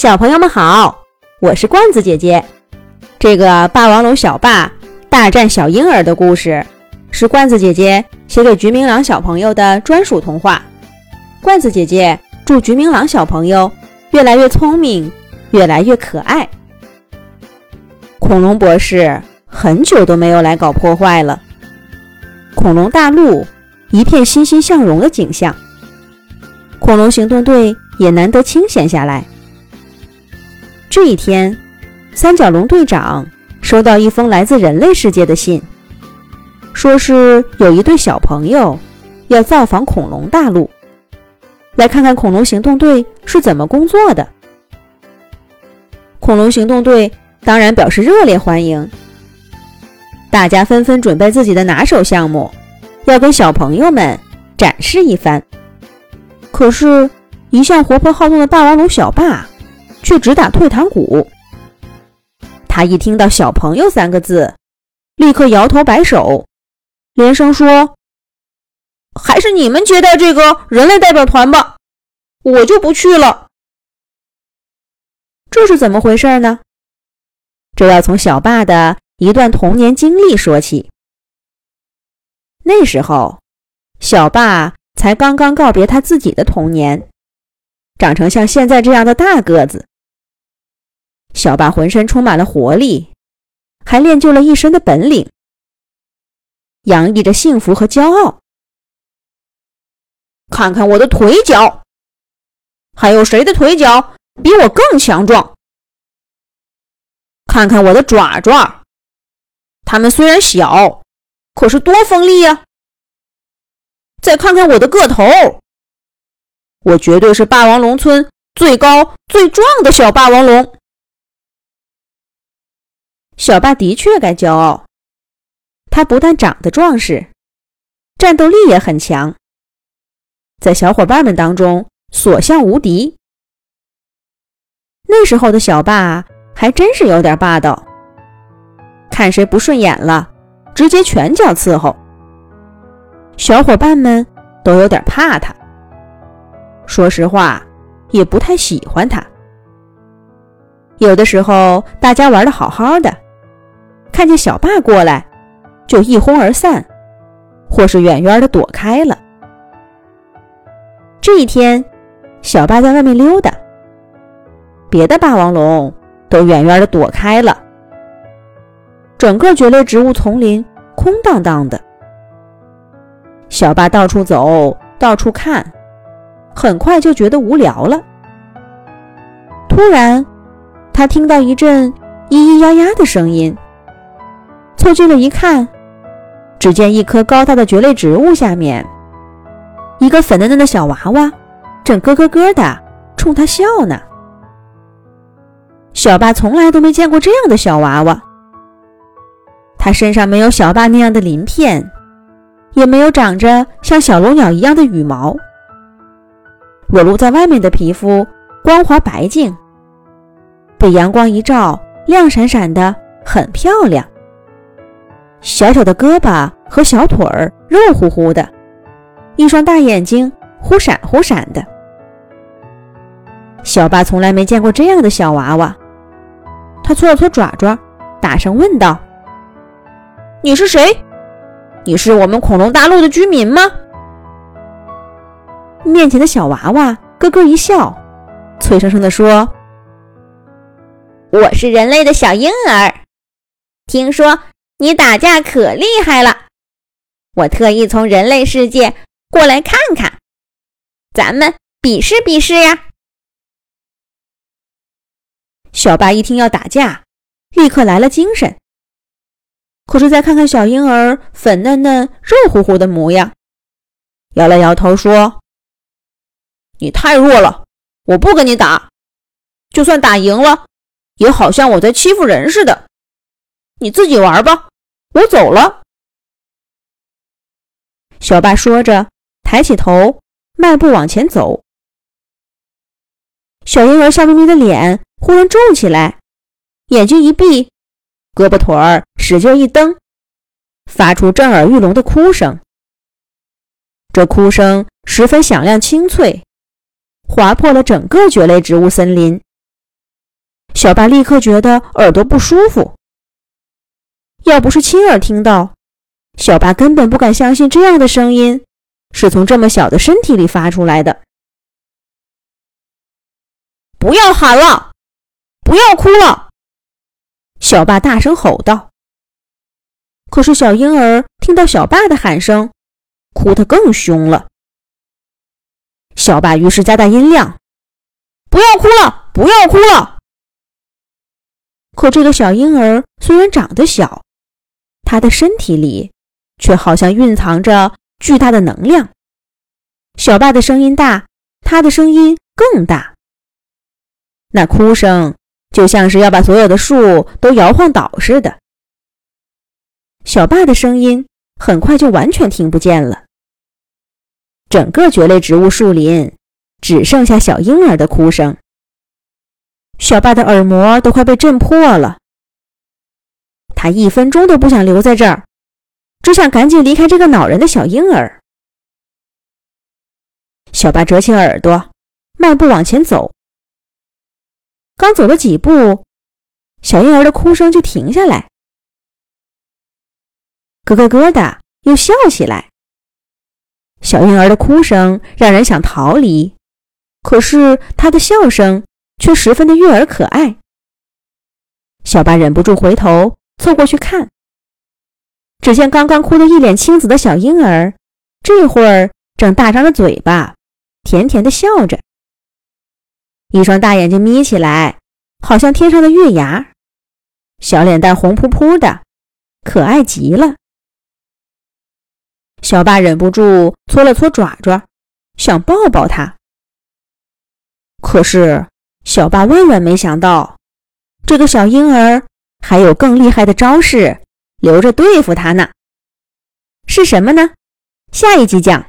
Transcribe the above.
小朋友们好，我是罐子姐姐。这个霸王龙小霸大战小婴儿的故事，是罐子姐姐写给菊明朗小朋友的专属童话。罐子姐姐祝菊明朗小朋友越来越聪明，越来越可爱。恐龙博士很久都没有来搞破坏了，恐龙大陆一片欣欣向荣的景象，恐龙行动队也难得清闲下来。这一天，三角龙队长收到一封来自人类世界的信，说是有一对小朋友要造访恐龙大陆，来看看恐龙行动队是怎么工作的。恐龙行动队当然表示热烈欢迎，大家纷纷准备自己的拿手项目，要给小朋友们展示一番。可是，一向活泼好动的霸王龙小霸。却只打退堂鼓。他一听到“小朋友”三个字，立刻摇头摆手，连声说：“还是你们接待这个人类代表团吧，我就不去了。”这是怎么回事呢？这要从小霸的一段童年经历说起。那时候，小霸才刚刚告别他自己的童年，长成像现在这样的大个子。小霸浑身充满了活力，还练就了一身的本领，洋溢着幸福和骄傲。看看我的腿脚，还有谁的腿脚比我更强壮？看看我的爪爪，它们虽然小，可是多锋利呀！再看看我的个头，我绝对是霸王龙村最高最壮的小霸王龙。小霸的确该骄傲，他不但长得壮实，战斗力也很强，在小伙伴们当中所向无敌。那时候的小霸还真是有点霸道，看谁不顺眼了，直接拳脚伺候。小伙伴们都有点怕他，说实话，也不太喜欢他。有的时候，大家玩的好好的。看见小霸过来，就一哄而散，或是远远的躲开了。这一天，小霸在外面溜达，别的霸王龙都远远的躲开了，整个蕨类植物丛林空荡荡的。小霸到处走，到处看，很快就觉得无聊了。突然，他听到一阵咿咿呀呀的声音。凑近了一看，只见一棵高大的蕨类植物下面，一个粉嫩嫩的小娃娃正咯咯咯的冲他笑呢。小霸从来都没见过这样的小娃娃，它身上没有小霸那样的鳞片，也没有长着像小龙鸟一样的羽毛，裸露在外面的皮肤光滑白净，被阳光一照，亮闪闪的，很漂亮。小小的胳膊和小腿儿肉乎乎的，一双大眼睛忽闪忽闪的。小巴从来没见过这样的小娃娃，他搓了搓爪爪，大声问道：“你是谁？你是我们恐龙大陆的居民吗？”面前的小娃娃咯咯一笑，脆生生地说：“我是人类的小婴儿，听说。”你打架可厉害了，我特意从人类世界过来看看，咱们比试比试呀！小巴一听要打架，立刻来了精神。可是再看看小婴儿粉嫩嫩、肉乎乎的模样，摇了摇头说：“你太弱了，我不跟你打。就算打赢了，也好像我在欺负人似的。你自己玩吧。”我走了。小爸说着，抬起头，迈步往前走。小婴儿笑眯眯的脸忽然皱起来，眼睛一闭，胳膊腿儿使劲一蹬，发出震耳欲聋的哭声。这哭声十分响亮清脆，划破了整个蕨类植物森林，小爸立刻觉得耳朵不舒服。要不是亲耳听到，小巴根本不敢相信这样的声音是从这么小的身体里发出来的。不要喊了，不要哭了！小爸大声吼道。可是小婴儿听到小爸的喊声，哭得更凶了。小爸于是加大音量：“不要哭了，不要哭了！”可这个小婴儿虽然长得小，他的身体里却好像蕴藏着巨大的能量。小爸的声音大，他的声音更大。那哭声就像是要把所有的树都摇晃倒似的。小爸的声音很快就完全听不见了。整个蕨类植物树林只剩下小婴儿的哭声。小爸的耳膜都快被震破了。他一分钟都不想留在这儿，只想赶紧离开这个恼人的小婴儿。小巴折起耳朵，迈步往前走。刚走了几步，小婴儿的哭声就停下来，咯咯咯的又笑起来。小婴儿的哭声让人想逃离，可是他的笑声却十分的悦耳可爱。小巴忍不住回头凑过去看，只见刚刚哭得一脸青紫的小婴儿，这会儿正大张着嘴巴，甜甜的笑着，一双大眼睛眯起来，好像天上的月牙，小脸蛋红扑扑的，可爱极了。小爸忍不住搓了搓爪爪，想抱抱他。可是小爸万万没想到，这个小婴儿还有更厉害的招式留着对付他呢。是什么呢？下一集讲。